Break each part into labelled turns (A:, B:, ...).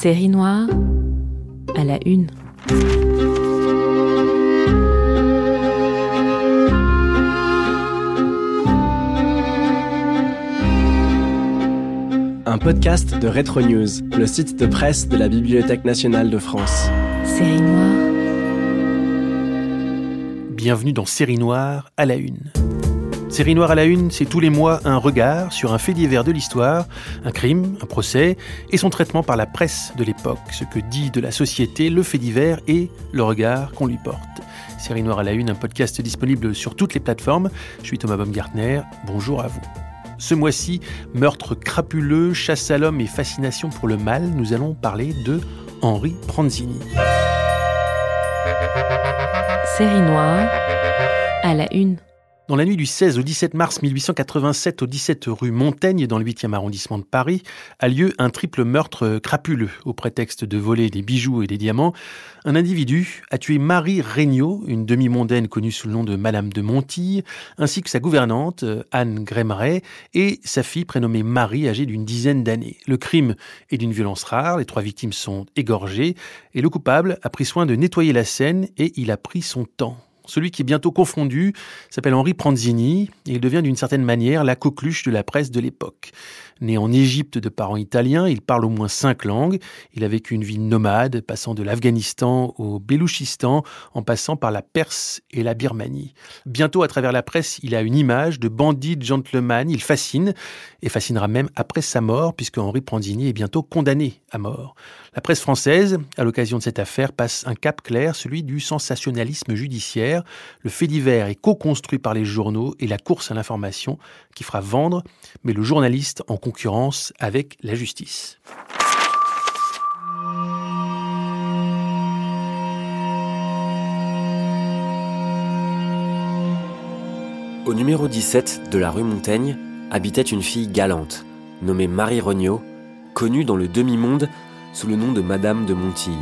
A: Série noire à la une.
B: Un podcast de Retro News, le site de presse de la Bibliothèque nationale de France.
A: Série noire
C: Bienvenue dans Série Noire à la Une. Série Noire à la Une, c'est tous les mois un regard sur un fait divers de l'histoire, un crime, un procès, et son traitement par la presse de l'époque, ce que dit de la société le fait divers et le regard qu'on lui porte. Série Noire à la Une, un podcast disponible sur toutes les plateformes. Je suis Thomas Baumgartner, bonjour à vous. Ce mois-ci, meurtre crapuleux, chasse à l'homme et fascination pour le mal, nous allons parler de Henri Pranzini.
A: Série noire à la une.
C: Dans la nuit du 16 au 17 mars 1887 au 17 rue Montaigne dans le 8e arrondissement de Paris a lieu un triple meurtre crapuleux au prétexte de voler des bijoux et des diamants. Un individu a tué Marie Regnault, une demi-mondaine connue sous le nom de Madame de Montille, ainsi que sa gouvernante Anne Grémeret et sa fille prénommée Marie âgée d'une dizaine d'années. Le crime est d'une violence rare, les trois victimes sont égorgées et le coupable a pris soin de nettoyer la scène et il a pris son temps. Celui qui est bientôt confondu s'appelle Henri Pranzini et il devient d'une certaine manière la coqueluche de la presse de l'époque. Né en Égypte de parents italiens, il parle au moins cinq langues. Il a vécu une vie nomade, passant de l'Afghanistan au Belouchistan, en passant par la Perse et la Birmanie. Bientôt, à travers la presse, il a une image de bandit gentleman. Il fascine, et fascinera même après sa mort, puisque Henri Pranzini est bientôt condamné à mort. La presse française, à l'occasion de cette affaire, passe un cap clair, celui du sensationnalisme judiciaire. Le fait divers est co-construit par les journaux et la course à l'information qui fera vendre, mais le journaliste en concurrence avec la justice.
D: Au numéro 17 de la rue Montaigne habitait une fille galante, nommée Marie Regnault, connue dans le demi-monde sous le nom de Madame de Montille.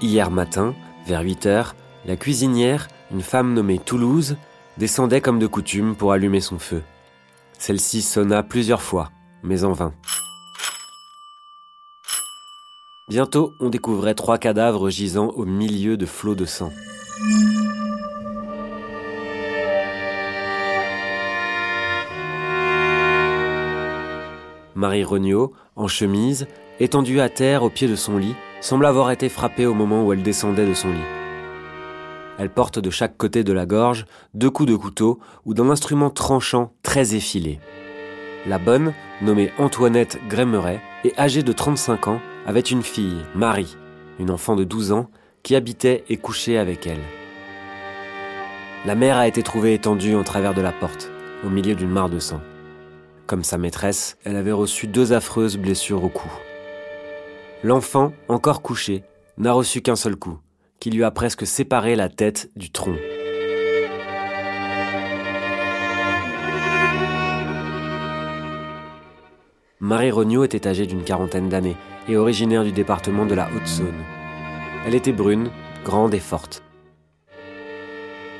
D: Hier matin, vers 8 heures, la cuisinière, une femme nommée Toulouse, descendait comme de coutume pour allumer son feu. Celle-ci sonna plusieurs fois, mais en vain. Bientôt, on découvrait trois cadavres gisant au milieu de flots de sang. Marie Regnault, en chemise, étendue à terre au pied de son lit, semble avoir été frappée au moment où elle descendait de son lit. Elle porte de chaque côté de la gorge deux coups de couteau ou d'un instrument tranchant très effilé. La bonne, nommée Antoinette Grémeret et âgée de 35 ans, avait une fille, Marie, une enfant de 12 ans, qui habitait et couchait avec elle. La mère a été trouvée étendue en travers de la porte, au milieu d'une mare de sang. Comme sa maîtresse, elle avait reçu deux affreuses blessures au cou. L'enfant, encore couché, n'a reçu qu'un seul coup, qui lui a presque séparé la tête du tronc. Marie Regnault était âgée d'une quarantaine d'années et originaire du département de la Haute-Saône. Elle était brune, grande et forte.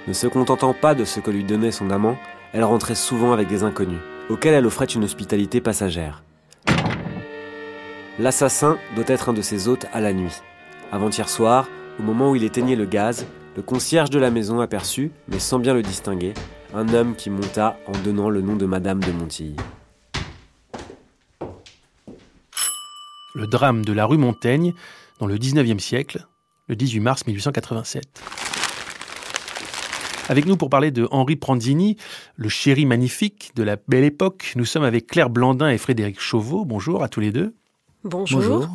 D: Ne se contentant pas de ce que lui donnait son amant, elle rentrait souvent avec des inconnus, auxquels elle offrait une hospitalité passagère. L'assassin doit être un de ses hôtes à la nuit. Avant-hier soir, au moment où il éteignait le gaz, le concierge de la maison aperçut, mais sans bien le distinguer, un homme qui monta en donnant le nom de Madame de Montille.
C: Le drame de la rue Montaigne, dans le 19e siècle, le 18 mars 1887. Avec nous pour parler de Henri Pranzini, le chéri magnifique de la belle époque, nous sommes avec Claire Blandin et Frédéric Chauveau. Bonjour à tous les deux.
E: Bonjour.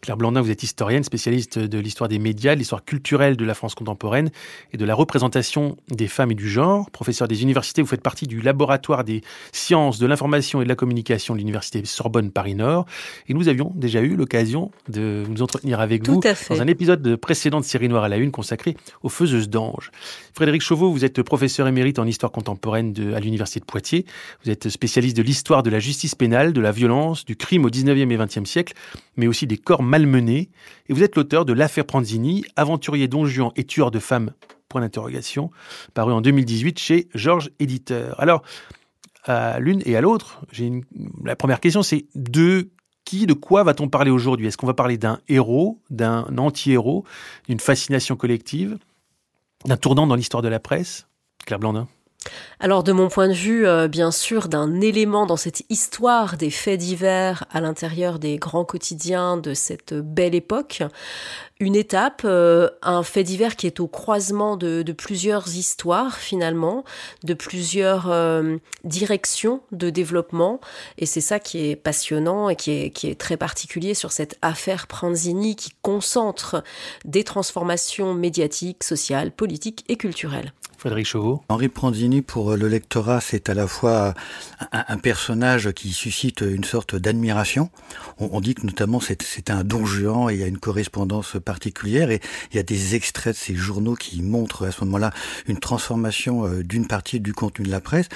C: Claire Blandin, vous êtes historienne, spécialiste de l'histoire des médias, de l'histoire culturelle de la France contemporaine et de la représentation des femmes et du genre. Professeur des universités, vous faites partie du laboratoire des sciences de l'information et de la communication de l'université Sorbonne Paris-Nord. Et nous avions déjà eu l'occasion de nous entretenir avec vous dans un épisode précédent de Série Noire à la Une consacré aux faiseuses d'anges. Frédéric Chauveau, vous êtes professeur émérite en histoire contemporaine de, à l'université de Poitiers. Vous êtes spécialiste de l'histoire de la justice pénale, de la violence, du crime au 19e et 20e siècle, mais aussi des corps malmenés. Et vous êtes l'auteur de L'affaire Pranzini, aventurier don et tueur de femmes, point d'interrogation, paru en 2018 chez Georges Éditeur. Alors, à l'une et à l'autre, la première question, c'est de qui, de quoi va-t-on parler aujourd'hui? Est-ce qu'on va parler d'un héros, d'un anti-héros, d'une fascination collective, d'un tournant dans l'histoire de la presse? Claire Blandin
A: alors de mon point de vue, euh, bien sûr, d'un élément dans cette histoire des faits divers à l'intérieur des grands quotidiens de cette belle époque, une étape, euh, un fait divers qui est au croisement de, plusieurs histoires finalement, de plusieurs euh, directions de développement, et c'est ça qui est passionnant et qui est, qui est très particulier sur cette affaire Pranzini qui concentre des transformations médiatiques, sociales, politiques et culturelles.
C: Frédéric Chauveau.
E: Henri Pranzini, pour le lectorat, c'est à la fois un, personnage qui suscite une sorte d'admiration. On, dit que notamment c'est un don Juan et il y a une correspondance particulière et il y a des extraits de ces journaux qui montrent à ce moment-là une transformation euh, d'une partie du contenu de la presse.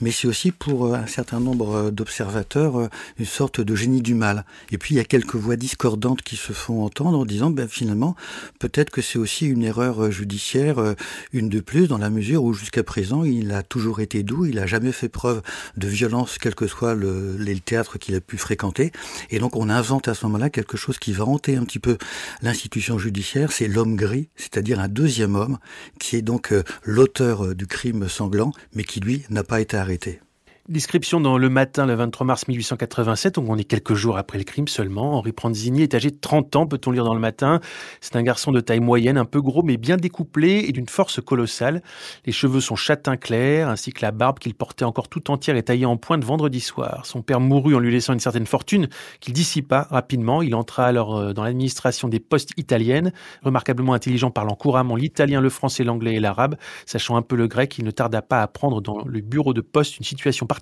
E: Mais c'est aussi pour euh, un certain nombre euh, d'observateurs une sorte de génie du mal. Et puis il y a quelques voix discordantes qui se font entendre en disant ben, finalement peut-être que c'est aussi une erreur judiciaire, une de plus dans la mesure où jusqu'à présent, il a toujours été doux, il n'a jamais fait preuve de violence, quel que soit le, le théâtre qu'il a pu fréquenter. Et donc on invente à ce moment-là quelque chose qui va hanter un petit peu l'institution judiciaire, c'est l'homme gris, c'est-à-dire un deuxième homme, qui est donc euh, l'auteur euh, du crime sanglant, mais qui lui n'a pas été arrêté.
C: Description dans Le Matin, le 23 mars 1887, donc on est quelques jours après le crime seulement. Henri Pranzini est âgé de 30 ans, peut-on lire dans Le Matin. C'est un garçon de taille moyenne, un peu gros, mais bien découplé et d'une force colossale. Les cheveux sont châtain clair, ainsi que la barbe qu'il portait encore tout entière et taillée en pointe vendredi soir. Son père mourut en lui laissant une certaine fortune qu'il dissipa rapidement. Il entra alors euh, dans l'administration des postes italiennes. Remarquablement intelligent, parlant couramment l'italien, le français, l'anglais et l'arabe, sachant un peu le grec, il ne tarda pas à prendre dans le bureau de poste une situation particulière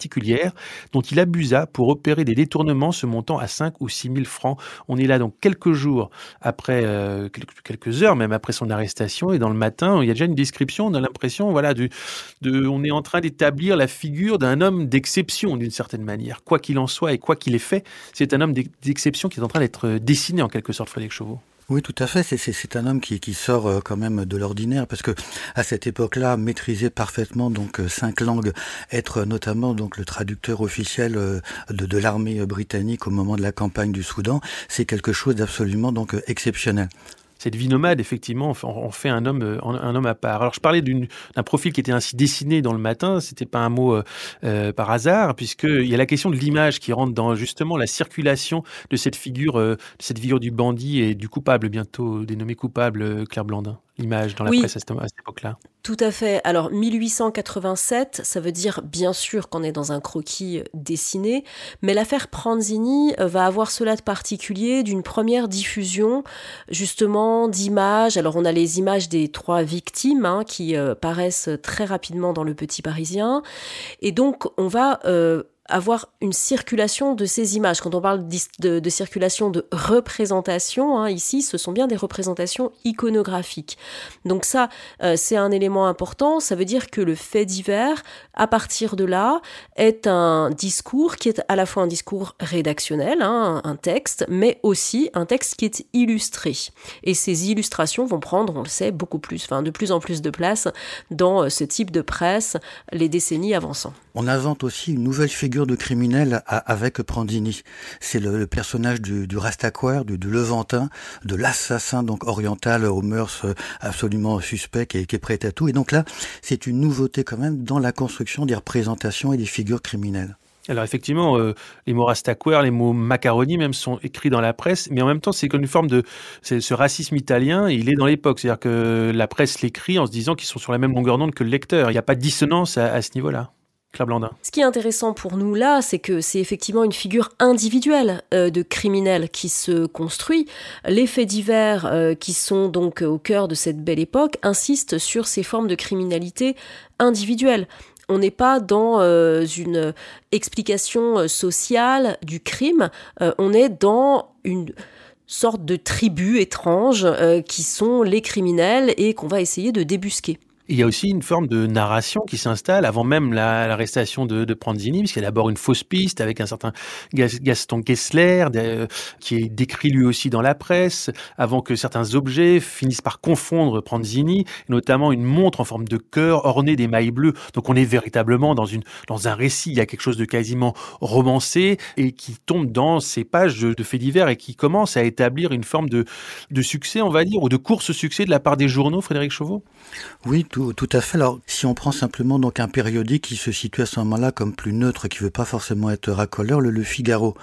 C: dont il abusa pour opérer des détournements se montant à 5 ou 6 000 francs. On est là donc quelques jours après, euh, quelques heures même après son arrestation et dans le matin, il y a déjà une description, on a l'impression, voilà, de, on est en train d'établir la figure d'un homme d'exception d'une certaine manière. Quoi qu'il en soit et quoi qu'il ait fait, c'est un homme d'exception qui est en train d'être dessiné en quelque sorte, Frédéric Chauveau.
E: Oui, tout à fait. C'est un homme qui, sort euh, quand même de l'ordinaire parce que à cette époque-là, maîtriser parfaitement donc euh, cinq langues, être notamment donc le traducteur officiel euh, de, de l'armée britannique au moment de la campagne du Soudan, c'est quelque chose d'absolument donc exceptionnel
C: cette vie nomade, effectivement, en fait un homme, euh, un homme à part. Alors, je parlais d'un profil qui était ainsi dessiné dans le matin. C'était pas un mot euh, euh, par hasard, puisqu'il y a la question de l'image qui rentre dans justement la circulation de cette figure, de cette figure du bandit et du coupable, bientôt dénommé coupable, Claire Blandin l'image dans la presse à cette, époque-là.
A: Tout à fait. Alors 1887, ça veut dire bien sûr qu'on est dans un croquis dessiné, mais l'affaire Pranzini euh, va avoir cela de particulier d'une première diffusion justement d'images. Alors on a les images des trois victimes hein, qui euh, paraissent très rapidement dans le Petit Parisien, et donc on va euh, avoir une circulation de ces images. Quand on parle de, circulation de représentation, hein, ici, ce sont bien des représentations iconographiques. Donc ça, euh, c'est un élément important. Ça veut dire que le fait divers, à partir de là, est un discours qui est à la fois un discours rédactionnel, hein, un texte, mais aussi un texte qui est illustré. Et ces illustrations vont prendre, on le sait, beaucoup plus, enfin de plus en plus de place dans euh, ce type de presse les décennies avançant.
E: On invente aussi une nouvelle figure de criminel avec Prandini. C'est le, personnage du, du du, Levantin, de l'assassin donc oriental aux mœurs euh, absolument suspect et qui est prêt à tout. Et donc là, c'est une nouveauté quand même dans la construction des représentations et des figures criminelles.
C: Alors effectivement, euh, les mots rastaquaire, les mots macaroni même sont écrits dans la presse, mais en même temps c'est comme une forme de ce racisme italien, il est dans l'époque, c'est-à-dire que la presse l'écrit en se disant qu'ils sont sur la même longueur d'onde que le lecteur. Il n'y a pas de dissonance à ce niveau-là.
A: Ce qui est intéressant pour nous là, c'est que c'est effectivement une figure individuelle euh, de criminel qui se construit. Les faits divers euh, qui sont donc au cœur de cette belle époque insistent sur ces formes de criminalité individuelle. On n'est pas dans euh, une explication sociale du crime, on est dans une sorte de tribu étrange qui sont les criminels et qu'on va essayer de débusquer.
C: Il y a aussi une forme de narration qui s'installe avant même l'arrestation de, Pranzini, puisqu'il y a d'abord une fausse piste avec un certain Gaston Kessler, qui est décrit lui aussi dans la presse, avant que certains objets finissent par confondre Pranzini, notamment une montre en forme de cœur ornée d'émail bleu. Donc on est véritablement dans, une, dans un récit, il y a quelque chose de quasiment romancé et qui tombe dans ces pages de, de faits divers et qui commence à établir une forme de, de succès, on va dire, ou de course-succès de la part des journaux, Frédéric Chauveau?
E: Oui, tout, à fait. Alors, si on prend simplement donc un périodique qui se situe à ce moment-là comme plus neutre, qui veut pas forcément être racoleur, le, Figaro,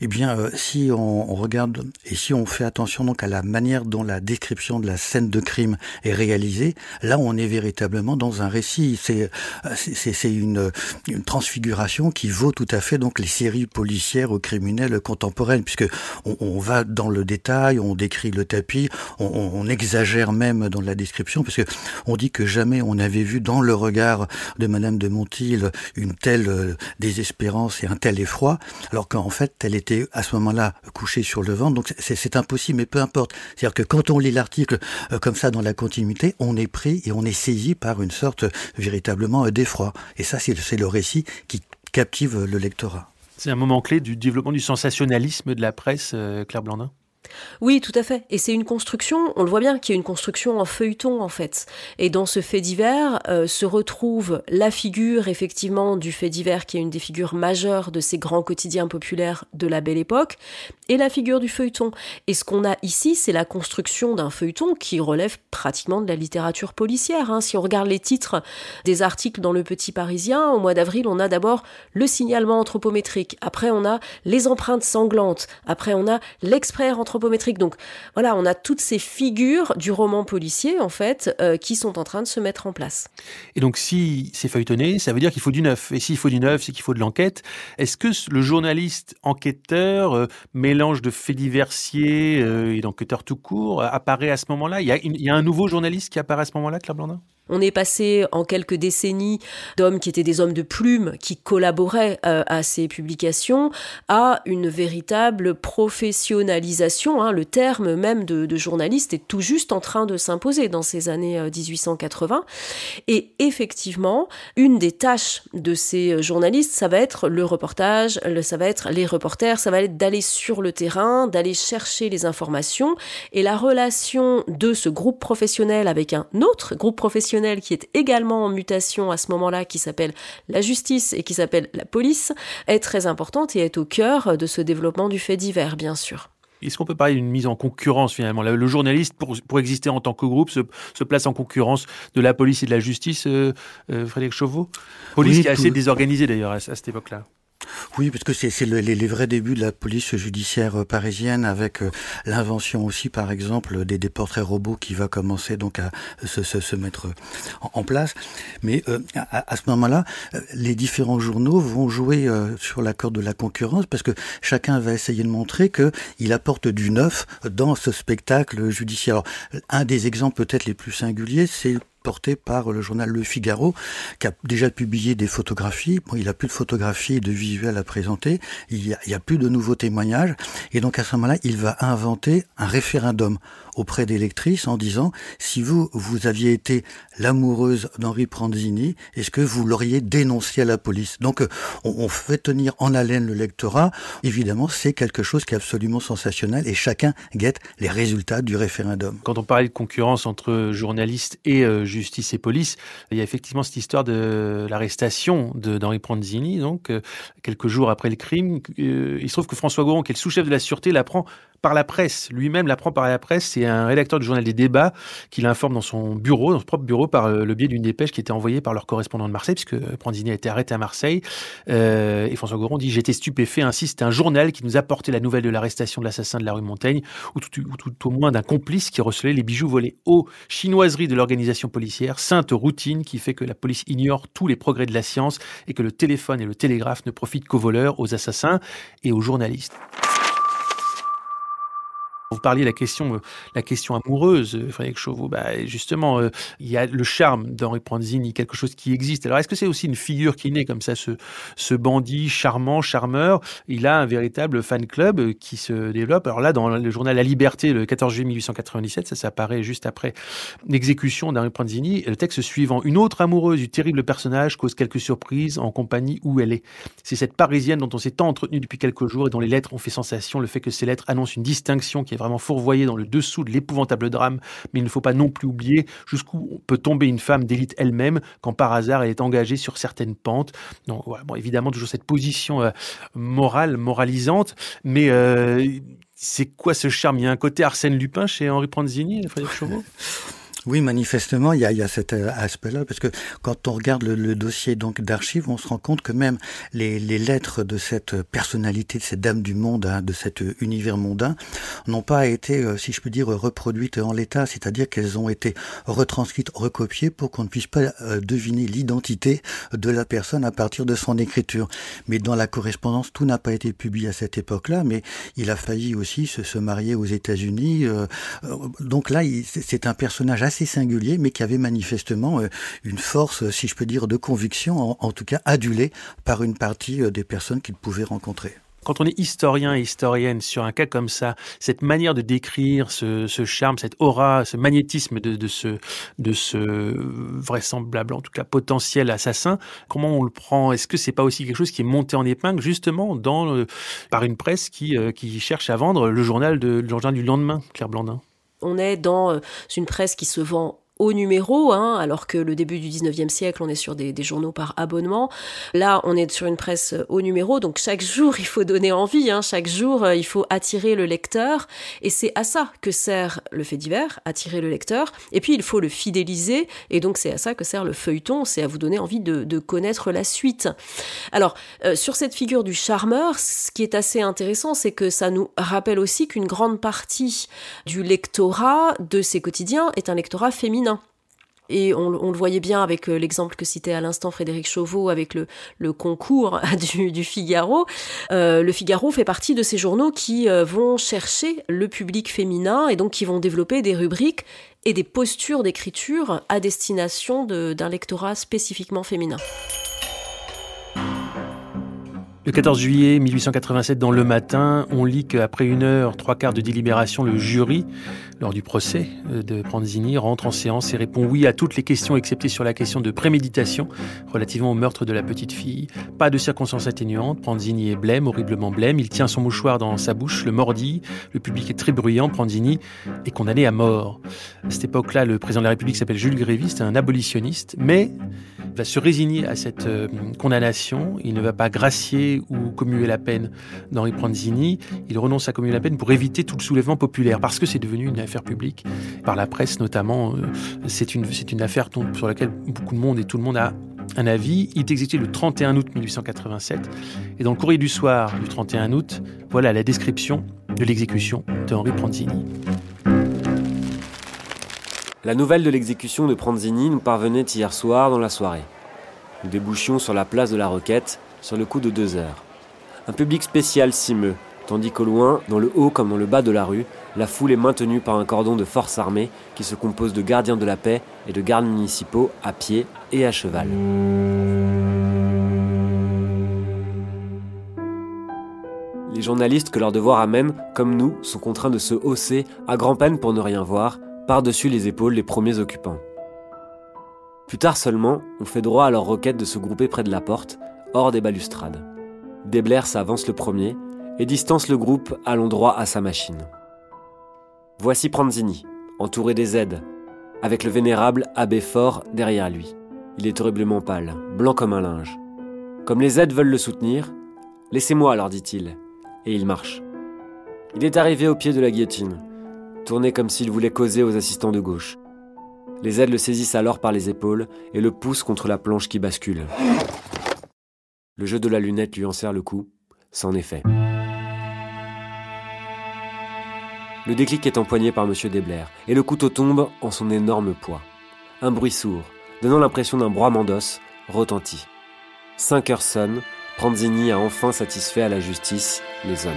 E: eh bien, euh, si on, regarde et si on fait attention donc à la manière dont la description de la scène de crime est réalisée, là, on est véritablement dans un récit. C'est euh, c'est une, une transfiguration qui vaut tout à fait donc les séries policières ou criminelles contemporaines, puisque on, on va dans le détail, on décrit le tapis, on, on, exagère même dans la description, parce que on dit que jamais on avait vu dans le regard de Madame de Montil une telle euh, désespérance et un tel effroi, alors qu'en fait, elle était à ce moment-là couchée sur le ventre. Donc c'est impossible, mais peu importe. C'est-à-dire que quand on lit l'article euh, comme ça dans la continuité, on est pris et on est saisi par une sorte véritablement d'effroi. Et ça, c'est le récit qui captive le lectorat.
C: C'est un moment clé du développement du sensationnalisme de la presse, euh, Claire Blandin?
A: Oui, tout à fait. Et c'est une construction, on le voit bien, qui est une construction en feuilleton en fait. Et dans ce fait divers euh, se retrouve la figure effectivement du fait divers qui est une des figures majeures de ces grands quotidiens populaires de la belle époque, et la figure du feuilleton. Et ce qu'on a ici, c'est la construction d'un feuilleton qui relève pratiquement de la littérature policière. Hein. Si on regarde les titres des articles dans le Petit Parisien, au mois d'avril, on a d'abord le signalement anthropométrique, après on a les empreintes sanglantes, après on a l'expert anthropométrique donc voilà, on a toutes ces figures du roman policier, en fait, euh, qui sont en train de se mettre en place.
C: Et donc si c'est feuilletonné, ça veut dire qu'il faut du neuf. Et s'il faut du neuf, c'est qu'il faut de l'enquête. Est-ce que le journaliste enquêteur, euh, mélange de faits diversiers euh, et d'enquêteur tout court, apparaît à ce moment-là? Il y, a, il y a un nouveau journaliste qui apparaît à ce moment-là, Claire Blandin?
A: On est passé en quelques décennies d'hommes qui étaient des hommes de plume, qui collaboraient euh, à ces publications, à une véritable professionnalisation. Hein. le terme même de, journaliste est tout juste en train de s'imposer dans ces années 1880. Euh, Et effectivement, une des tâches de ces journalistes, ça va être le reportage, ça va être les reporters, ça va être d'aller sur le terrain, d'aller chercher les informations. Et la relation de ce groupe professionnel avec un autre groupe professionnel qui est également en mutation à ce moment-là, qui s'appelle la justice et qui s'appelle la police, est très importante et est au cœur de ce développement du fait divers, bien sûr.
C: Est-ce qu'on peut parler d'une mise en concurrence finalement? Le journaliste, pour, pour exister en tant que groupe, se, se, place en concurrence de la police et de la justice, euh, euh, Frédéric Chauveau? Police qui est assez désorganisée d'ailleurs à cette époque-là.
E: Oui, parce que c'est les, vrais débuts de la police judiciaire euh, parisienne, avec euh, l'invention aussi, par exemple, des, portraits robots qui va commencer donc à se, se, mettre en, place. Mais euh, à, ce moment-là, les différents journaux vont jouer sur l'accord de la concurrence, parce que chacun va essayer de montrer que il apporte du neuf dans ce spectacle judiciaire. Un des exemples peut-être les plus singuliers, c'est porté par le journal Le Figaro, qui a déjà publié des photographies. Bon, il a plus de photographies et de visuels à présenter. Il y a, il a plus de nouveaux témoignages. Et donc, à ce moment-là, il va inventer un référendum auprès des lectrices en disant si vous, vous aviez été l'amoureuse d'Henri Pranzini, est-ce que vous l'auriez dénoncé à la police? Donc on, on, fait tenir en haleine le lectorat. Évidemment, c'est quelque chose qui est absolument sensationnel et chacun guette les résultats du référendum.
C: Quand on parlait de concurrence entre journalistes et euh, justice et police, il y a effectivement cette histoire de l'arrestation d'Henri Pranzini, donc euh, quelques jours après le crime. Euh, il se trouve que François Goron, qui est le sous-chef de la sûreté, l'apprend par la presse. Lui-même l'apprend par la presse c'est un rédacteur du journal des débats qui l'informe dans son bureau, dans son propre bureau, par euh, le biais d'une dépêche qui était envoyée par leur correspondant de Marseille, puisque Pranzini a été arrêté à Marseille. Euh, et François Goron dit J'étais stupéfait, ainsi c'est un journal qui nous apportait la nouvelle de l'arrestation de l'assassin de la rue Montaigne, ou tout, au moins d'un complice qui recelait les bijoux volés. aux chinoiserie de l'organisation policière, sainte routine qui fait que la police ignore tous les progrès de la science et que le téléphone et le télégraphe ne profitent qu'aux voleurs, aux assassins et aux journalistes. Vous parliez de la question, euh, la question amoureuse, euh, Frédéric Chauveau. Bah, justement, euh, il y a le charme d'Henri Pranzini, quelque chose qui existe. Alors, est-ce que c'est aussi une figure qui naît comme ça, ce, bandit charmant, charmeur? Il a un véritable fan club qui se développe. Alors là, dans le journal La Liberté, le 14 juillet 1897, ça s'apparaît juste après l'exécution d'Henri Pranzini. Le texte suivant Une autre amoureuse du terrible personnage cause quelques surprises en compagnie où elle est. C'est cette Parisienne dont on s'est tant entretenu depuis quelques jours et dont les lettres ont fait sensation. Le fait que ces lettres annoncent une distinction qui est vraiment fourvoyé dans le dessous de l'épouvantable drame, mais il ne faut pas non plus oublier jusqu'où peut tomber une femme d'élite elle-même quand par hasard elle est engagée sur certaines pentes. Donc évidemment toujours cette position euh, morale, moralisante, mais euh, c'est quoi ce charme? Il y a un côté Arsène Lupin chez Henri Pranzini, Frédéric Chauveau?
E: Oui, manifestement, il y a, il y a cet euh, aspect-là, parce que quand on regarde le, dossier donc d'archives, on se rend compte que même les, les, lettres de cette personnalité, de cette dame du monde, hein, de cet univers mondain, n'ont pas été, euh, si je peux dire, reproduites en l'état, c'est-à-dire qu'elles ont été retranscrites, recopiées pour qu'on ne puisse pas euh, deviner l'identité de la personne à partir de son écriture. Mais dans la correspondance, tout n'a pas été publié à cette époque-là, mais il a failli aussi se, se marier aux États-Unis. donc là, c'est un personnage assez singulier, mais qui avait manifestement euh, une force, si je peux dire, de conviction, en, tout cas adulée par une partie euh, des personnes qu'il pouvait rencontrer.
C: Quand on est historien et historienne sur un cas comme ça, cette manière de décrire ce, charme, cette aura, ce magnétisme de, ce, de ce vraisemblable, en tout cas potentiel assassin, comment on le prend? Est-ce que c'est pas aussi quelque chose qui est monté en épingle justement dans, par une presse qui, euh, qui cherche à vendre le journal, de, le du lendemain, Claire Blandin?
A: On est dans euh, une presse qui se vend au numéro, hein, alors que le début du 19e siècle, on est sur des, journaux par abonnement. Là, on est sur une presse au numéro, donc chaque jour, il faut donner envie, hein, chaque jour, euh, il faut attirer le lecteur, et c'est à ça que sert le fait divers, attirer le lecteur, et puis il faut le fidéliser, et donc c'est à ça que sert le feuilleton, c'est à vous donner envie de, connaître la suite. Alors, euh, sur cette figure du charmeur, ce qui est assez intéressant, c'est que ça nous rappelle aussi qu'une grande partie du lectorat de ces quotidiens est un lectorat féminin et on, le voyait bien avec euh, l'exemple que citait à l'instant Frédéric Chauveau avec le, concours du, Figaro. Euh, le Figaro fait partie de ces journaux qui euh, vont chercher le public féminin et donc qui vont développer des rubriques et des postures d'écriture à destination d'un lectorat spécifiquement féminin.
C: Le 14 juillet 1887, dans Le Matin, on lit qu'après une heure, trois quarts de délibération, le jury, lors du procès euh, de Pranzini, rentre en séance et répond oui à toutes les questions, excepté sur la question de préméditation relativement au meurtre de la petite fille. Pas de circonstances atténuantes. Pranzini est blême, horriblement blême. Il tient son mouchoir dans sa bouche, le mordit. Le public est très bruyant. Pranzini est condamné à mort. À cette époque-là, le président de la République s'appelle Jules Grévy, c'est un abolitionniste, mais va se résigner à cette euh, condamnation. Il ne va pas gracier ou commuer la peine d'Henri Pranzini. Il renonce à commuer la peine pour éviter tout le soulèvement populaire, parce que c'est devenu une affaire publique, par la presse notamment. Euh, c'est une, affaire sur laquelle beaucoup de monde et tout le monde a un avis. Il est exécuté le 31 août 1887. Et dans le courrier du soir du 31 août, voilà la description de l'exécution de Henri Pranzini.
D: La nouvelle de l'exécution de Pranzini nous parvenait hier soir dans la soirée. Nous débouchions sur la place de la Roquette sur le coup de deux heures. Un public spécial s'y meut, tandis qu'au loin, dans le haut comme dans le bas de la rue, la foule est maintenue par un cordon de forces armées qui se compose de gardiens de la paix et de gardes municipaux à pied et à cheval. Les journalistes que leur devoir amène, comme nous, sont contraints de se hausser, à grand-peine pour ne rien voir, par-dessus les épaules des premiers occupants. Plus tard seulement, on fait droit à leur requête de se grouper près de la porte, hors des balustrades. Debler s'avance le premier et distance le groupe allant droit à sa machine. Voici Pranzini, entouré des aides, avec le vénérable abbé Fort derrière lui. Il est horriblement pâle, blanc comme un linge. Comme les aides veulent le soutenir, laissez-moi, leur dit-il, et il marche. Il est arrivé au pied de la guillotine. tourné comme s'il voulait causer aux assistants de gauche. Les aides le saisissent alors par les épaules et le poussent contre la planche qui bascule. Le jeu de la lunette lui en serre le cou, c'en est fait. Le déclic est empoigné par M. Desblair, et le couteau tombe en son énorme poids. Un bruit sourd, donnant l'impression d'un broiement d'os, retentit. Cinq heures sonnent, Pranzini a enfin satisfait à la justice les hommes.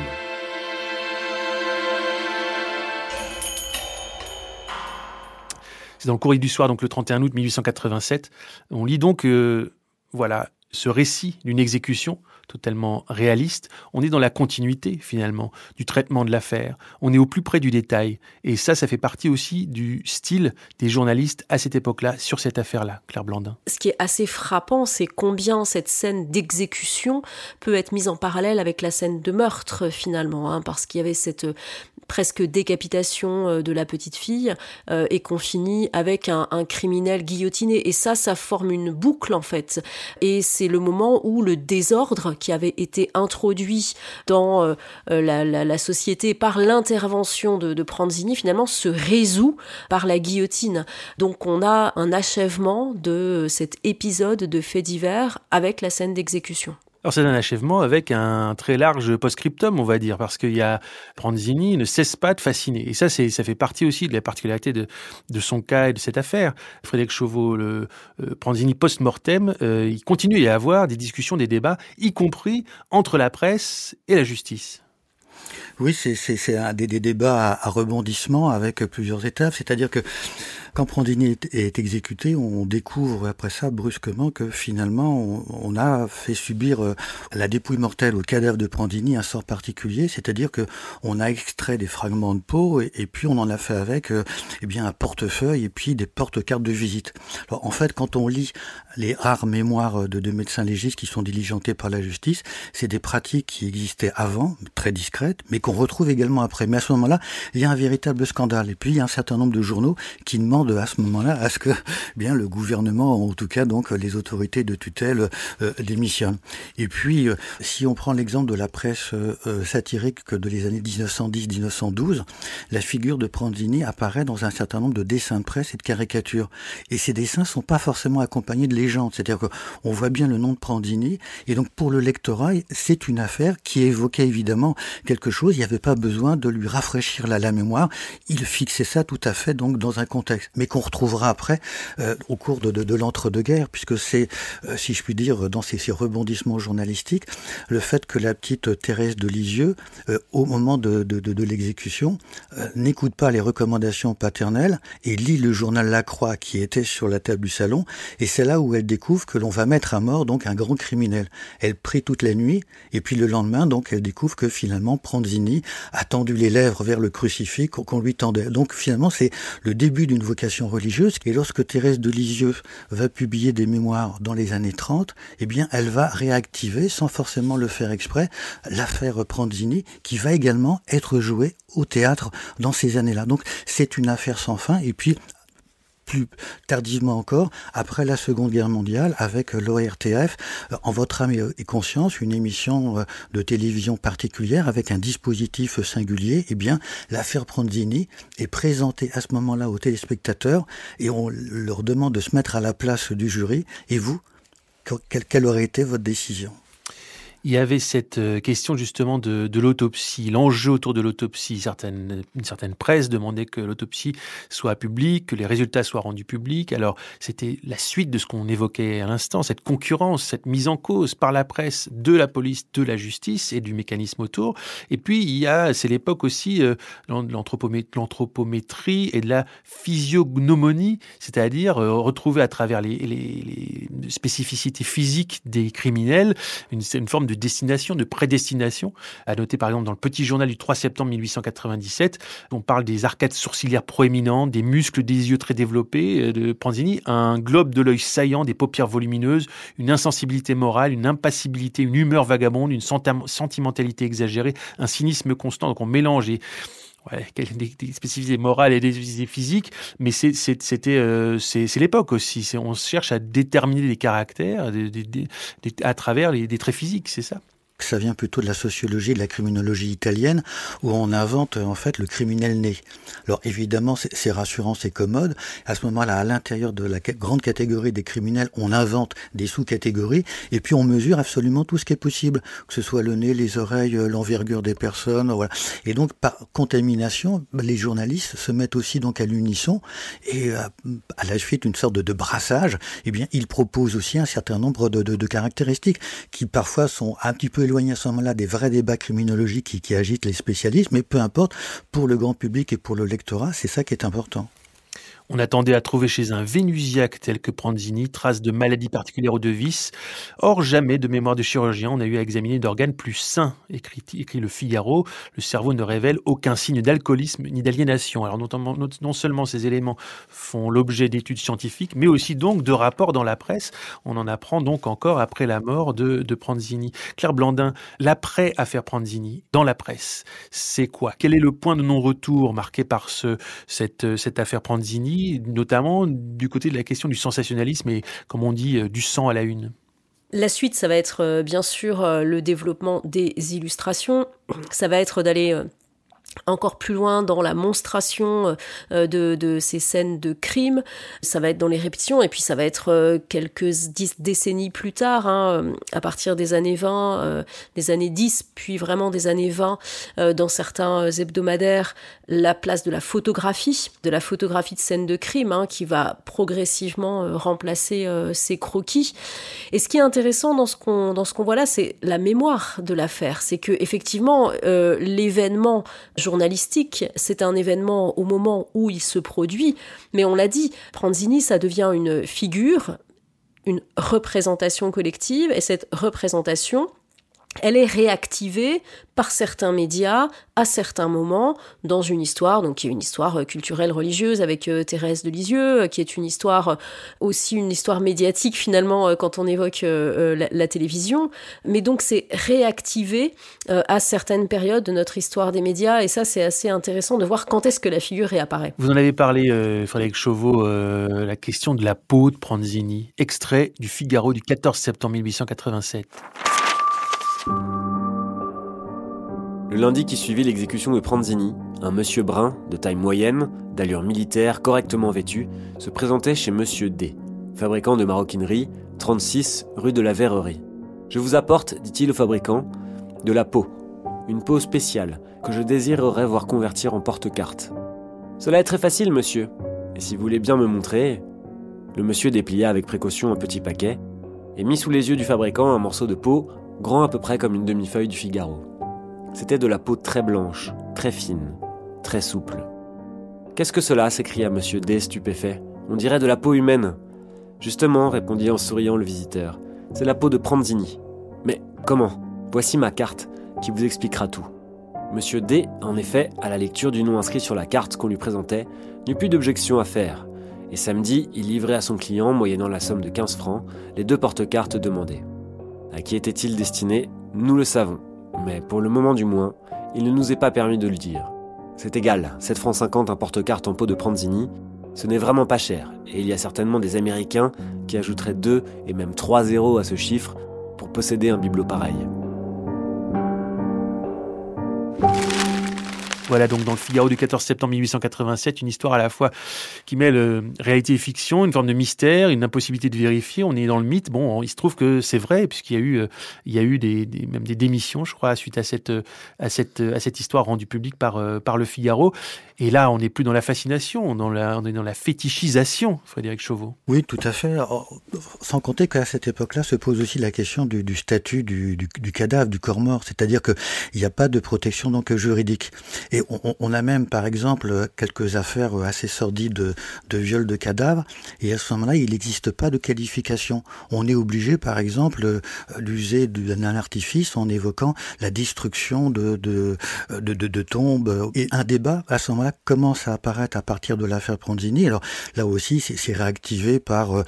C: C'est dans le courrier du soir, donc le 31 août 1887. On lit donc, euh, voilà, ce récit d'une exécution totalement réaliste, on est dans la continuité finalement du traitement de l'affaire, on est au plus près du détail, et ça, ça fait partie aussi du style des journalistes à cette époque-là sur cette affaire-là, Claire Blandin.
A: Ce qui est assez frappant, c'est combien cette scène d'exécution peut être mise en parallèle avec la scène de meurtre finalement, hein, parce qu'il y avait cette euh, presque décapitation euh, de la petite fille euh, et qu'on finit avec un, criminel guillotiné. Et ça, ça forme une boucle en fait. Et c'est le moment où le désordre qui avait été introduit dans euh, la, la, société par l'intervention de, de Pranzini finalement se résout par la guillotine. Donc on a un achèvement de cet épisode de fait divers avec la scène d'exécution.
C: Alors c'est un achèvement avec un très large post-scriptum, on va dire, parce qu'il y a Pranzini ne cesse pas de fasciner. Et ça, ça fait partie aussi de la particularité de, son cas et de cette affaire. Frédéric Chauveau, le euh, Pranzini post-mortem, euh, il continue à y avoir des discussions, des débats, y compris entre la presse et la justice.
E: Oui, c'est, un des, des débats à, à rebondissement avec plusieurs étapes. C'est-à-dire que quand Prandini est, exécuté, on découvre après ça brusquement que finalement on, a fait subir euh, la dépouille mortelle au cadavre de Prandini un sort particulier, c'est-à-dire que on a extrait des fragments de peau et, puis on en a fait avec euh, eh bien un portefeuille et puis des porte-cartes de visite. En fait, quand on lit les rares mémoires de deux médecins légistes qui sont diligentés par la justice, c'est des pratiques qui existaient avant, très discrètes, mais qu'on retrouve également après. Mais à ce moment-là, il y a un véritable scandale. Et puis il y a un certain nombre de journaux qui demandent à ce moment-là à ce que eh bien le gouvernement, en tout cas donc les autorités de tutelle euh, démissionnent. Et puis, euh, si on prend l'exemple de la presse euh, satirique de les années 1910-1912, la figure de Pranzini apparaît dans un certain nombre de dessins de presse et de caricatures. Et ces dessins sont pas forcément accompagnés de légendes. C'est-à-dire qu'on voit bien le nom de Pranzini. Et donc pour le lectorat, c'est une affaire qui évoquait évidemment quelque chose. Il n'y avait pas besoin de lui rafraîchir la, la mémoire. Il fixait ça tout à fait donc dans un contexte. Mais qu'on retrouvera après euh, au cours de, de, de l'entre-deux-guerres, puisque c'est, euh, si je puis dire, dans ces, ces, rebondissements journalistiques, le fait que la petite Thérèse de Lisieux, euh, au moment de, de l'exécution, euh, n'écoute pas les recommandations paternelles et lit le journal La Croix qui était sur la table du salon, et c'est là où elle découvre que l'on va mettre à mort donc un grand criminel. Elle prie toute la nuit, et puis le lendemain, donc, elle découvre que finalement Pranzini a tendu les lèvres vers le crucifix qu'on lui tendait. Donc finalement, c'est le début d'une religieuse. Et lorsque Thérèse de Lisieux va publier des mémoires dans les années 30, eh bien, elle va réactiver, sans forcément le faire exprès, l'affaire Pranzini, qui va également être jouée au théâtre dans ces années-là. Donc, c'est une affaire sans fin. Et puis, plus tardivement encore, après la Seconde Guerre mondiale, avec l'ORTF, en votre âme et conscience, une émission de télévision particulière avec un dispositif singulier, eh bien, l'affaire Pranzini est présentée à ce moment-là aux téléspectateurs et on leur demande de se mettre à la place du jury. Et vous, quelle aurait été votre décision?
C: Il y avait cette question justement de, de l'autopsie, l'enjeu autour de l'autopsie. Une certaine presse demandait que l'autopsie soit publique, que les résultats soient rendus publics. Alors c'était la suite de ce qu'on évoquait à l'instant, cette concurrence, cette mise en cause par la presse de la police, de la justice et du mécanisme autour. Et puis il y a, c'est l'époque aussi euh, l'anthropométrie et de la physiognomonie, c'est-à-dire euh, retrouver à travers les, spécificités physiques des criminels une, une forme de destination, de prédestination. À noter par exemple dans le petit journal du 3 septembre 1897, on parle des arcades sourcilières proéminentes, des muscles des yeux très développés de Pranzini, un globe de l'œil saillant, des paupières volumineuses, une insensibilité morale, une impassibilité, une humeur vagabonde, une sentimentalité exagérée, un cynisme constant. Donc on mélange et Ouais, des, des, spécificités morales et des spécificités physiques, mais c'était euh, c'est l'époque aussi. On cherche à déterminer des caractères à travers des traits physiques, c'est ça?
E: Ça vient plutôt de la sociologie, de la criminologie italienne, où on invente en fait le criminel né. Alors évidemment, c'est rassurant, c'est commode. À ce moment-là, à l'intérieur de la grande catégorie des criminels, on invente des sous-catégories, et puis on mesure absolument tout ce qui est possible, que ce soit le nez, les oreilles, euh, l'envergure des personnes, voilà. Et donc par contamination, les journalistes se mettent aussi donc à l'unisson, et euh, à la suite d'une sorte de, brassage, eh bien ils proposent aussi un certain nombre de, de caractéristiques qui parfois sont un petit peu éloigné à ce moment-là des vrais débats criminologiques qui, agitent les spécialistes, mais peu importe, pour le grand public et pour le lectorat, c'est ça qui est important.
C: On attendait à trouver chez un vénusiaque tel que Pranzini traces de maladies particulières ou de. Or, jamais de mémoire de chirurgien on a eu à examiner d'organes plus sains, écrit, le Figaro. Le cerveau ne révèle aucun signe d'alcoolisme ni d'aliénation. Alors, non seulement ces éléments font l'objet d'études scientifiques, mais aussi donc de rapports dans la presse. On en apprend donc encore après la mort de, de Pranzini. Claire Blandin, l'après-affaire Pranzini, dans la presse, c'est quoi? Quel est le point de non-retour marqué par ce, cette, cette affaire Pranzini? Notamment du côté de la question du sensationnalisme et, comme on dit, euh, du sang à la une.
A: La suite, ça va être euh, bien sûr euh, le développement des illustrations. Ça va être d'aller encore plus loin dans la monstration euh, de, de, ces scènes de crime. Ça va être dans les répétitions et puis ça va être euh, quelques décennies plus tard, hein, euh, à partir des années 20, des années 10, puis vraiment des années 20, dans certains hebdomadaires, la place de la photographie, de la photographie de scènes de crime, hein, qui va progressivement remplacer ces croquis. Et ce qui est intéressant dans ce qu'on dans ce qu'on voit là, c'est la mémoire de l'affaire. C'est que effectivement l'événement journalistique, c'est un événement au moment où il se produit, mais on l'a dit, Pranzini, ça devient une figure, une représentation collective, et cette représentation, elle est réactivée par certains médias à certains moments dans une histoire, donc qui est une histoire euh, culturelle religieuse avec euh, Thérèse de Lisieux, euh, qui est une histoire aussi une histoire médiatique finalement quand on évoque la, télévision, mais donc c'est réactivé à certaines périodes de notre histoire des médias et ça c'est assez intéressant de voir quand est-ce que la figure réapparaît.
C: Vous en avez parlé, Frédéric Chauveau, la question de la peau de Pranzini, extrait du Figaro du 14 septembre 1887.
D: Le lundi qui suivit l'exécution de Pranzini, un monsieur brun, de taille moyenne, d'allure militaire, correctement vêtu, se présentait chez monsieur D, fabricant de maroquinerie, 36 rue de la Verrerie. Je vous apporte, dit-il au fabricant, de la peau, une peau spéciale que je désirerais voir convertir en porte-carte. Cela est très facile, monsieur. Et si vous voulez bien me montrer. Le monsieur déplia avec précaution un petit paquet et mit sous les yeux du fabricant un morceau de peau grand à peu près comme une demi-feuille du Figaro. C'était de la peau très blanche, très fine, très souple. Qu'est-ce que cela? s'écria M. D, stupéfait. On dirait de la peau humaine. Justement, répondit en souriant le visiteur, c'est la peau de Pranzini. Mais comment? Voici ma carte, qui vous expliquera tout. Monsieur D, en effet, à la lecture du nom inscrit sur la carte qu'on lui présentait, n'eut plus d'objection à faire, et samedi, il livrait à son client, moyennant la somme de 15 francs, les deux porte-cartes demandées. À qui était-il destiné Nous le savons, mais pour le moment du moins, il ne nous est pas permis de le dire. C'est égal, 7 francs 50 un porte-carte en pot de Pranzini, ce n'est vraiment pas cher, et il y a certainement des Américains qui ajouteraient 2 et même 3 zéros à ce chiffre pour posséder un bibelot pareil.
C: Voilà donc dans le Figaro du 14 septembre 1887, une histoire à la fois qui mêle euh, réalité et fiction, une forme de mystère, une impossibilité de vérifier. On est dans le mythe. Bon, il se trouve que c'est vrai puisqu'il y a eu, euh, il y a eu des, même des démissions, je crois, suite à cette, euh, à cette, à cette histoire rendue publique par, par le Figaro. Et là, on n'est plus dans la fascination, on, est dans la fétichisation, Frédéric Chauveau.
E: Oui, tout à fait. sans compter qu'à cette époque-là se pose aussi la question du, statut du, cadavre, du corps mort. C'est-à-dire qu'il n'y a pas de protection donc juridique. On, a même, par exemple, quelques affaires assez sordides de, de viol de cadavres. Et à ce moment-là, il n'existe pas de qualification. On est obligé, par exemple, d'user d'un artifice en évoquant la destruction de, de, de, de tombes. Et un débat, à ce moment-là, commence à apparaître à partir de l'affaire Pranzini. Alors là aussi, c'est réactivé par euh,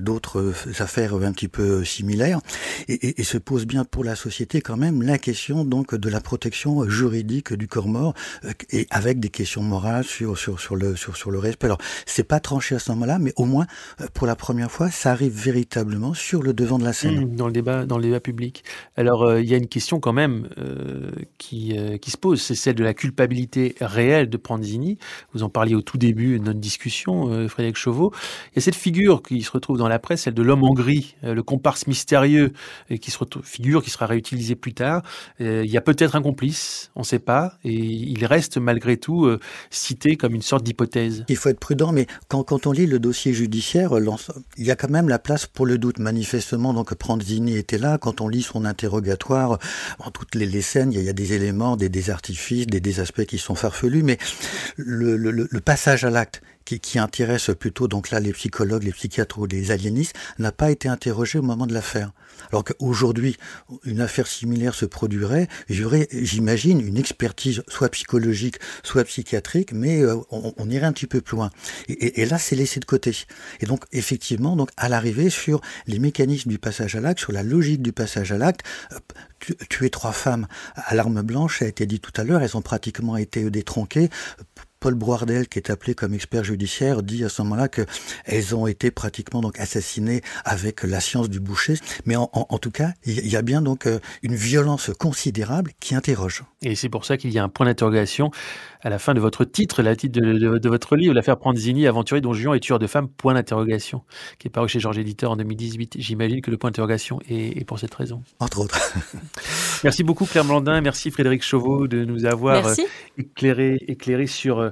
E: d'autres affaires un petit peu similaires et, se pose bien pour la société quand même la question donc de la protection juridique du corps mort et avec des questions morales sur sur sur le sur le respect. Alors c'est pas tranché à ce moment-là, mais au moins pour la première fois, ça arrive véritablement sur le devant de la scène.
C: Mmh, dans le débat dans le débat public. Alors il y a une question quand même qui qui se pose, c'est celle de la culpabilité réelle de Pranzini. Vous en parliez au tout début de notre discussion, Frédéric Chauveau. Il y a cette figure qui se retrouve dans la presse, celle de l'homme en gris, le comparse mystérieux, qui se retrouve, figure qui sera réutilisée plus tard. il y a peut-être un complice, on ne sait pas, et il reste malgré tout euh, cité comme une sorte d'hypothèse.
E: Il faut être prudent, mais quand, on lit le dossier judiciaire, il y a quand même la place pour le doute. Manifestement, donc Pranzini était là. Quand on lit son interrogatoire, en toutes les, scènes, il y, a, des éléments, des, artifices, des, aspects qui sont farfelus, mais le passage à l'acte qui, qui, intéresse plutôt donc là les psychologues, les psychiatres ou les aliénistes, n'a pas été interrogé au moment de l'affaire. Alors qu'aujourd'hui, une affaire similaire se produirait, aurait, j'imagine, une expertise soit psychologique, soit psychiatrique, mais euh, on, irait un petit peu plus loin. Et, et, là, c'est laissé de côté. Et donc, effectivement, donc à l'arrivée sur les mécanismes du passage à l'acte, sur la logique du passage à l'acte, tuer trois femmes à l'arme blanche, ça a été dit tout à l'heure, elles ont pratiquement été détronquées Paul Broardel, qui est appelé comme expert judiciaire, dit à ce moment-là qu'elles ont été pratiquement donc assassinées avec la science du boucher. Mais en, en, en tout cas, il y a bien donc euh, une violence considérable qui interroge.
C: Et c'est pour ça qu'il y a un point d'interrogation à la fin de votre titre, la titre de, de, de votre livre, l'affaire Pranzini, aventurier dont Juan et tueur de femmes, point d'interrogation, qui est paru chez Georges Éditeur en 2018. J'imagine que le point d'interrogation est, est, pour cette raison.
E: Entre autres.
C: merci beaucoup Claire Blandin, merci Frédéric Chauveau de nous avoir
A: merci.
C: éclairé, éclairé sur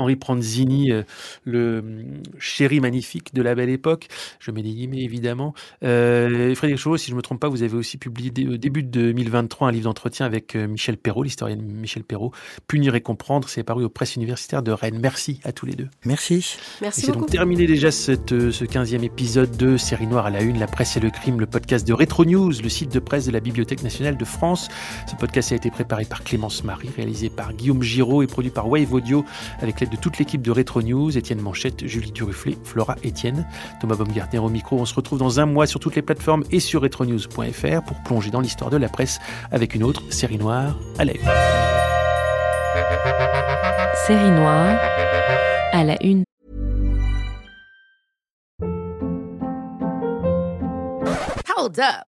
C: Henri Pranzini, le chéri magnifique de la belle époque. Je mets des guillemets évidemment. Euh, Frédéric Chauveau, si je ne me trompe pas, vous avez aussi publié au début de 2023 un livre d'entretien avec Michel Perrault, l'historienne Michel Perrault, Punir et comprendre, c'est paru aux presses universitaires de Rennes. Merci à tous les deux.
E: Merci.
A: Merci
C: C'est donc terminé déjà cette, ce 15e épisode de Série Noire à la Une, la presse et le crime, le podcast de Retro News, le site de presse de la Bibliothèque nationale de France. Ce podcast a été préparé par Clémence Marie, réalisé par Guillaume Giraud et produit par Wave Audio avec l'aide de toute l'équipe de Retro News, Étienne Manchette, Julie Duruflé, Flora Étienne, Thomas Baumgartner au micro. On se retrouve dans un mois sur toutes les plateformes et sur retronews.fr pour plonger dans l'histoire de la presse avec une autre Série Noire à la Une.
F: Série Noire à la Une. Hold up.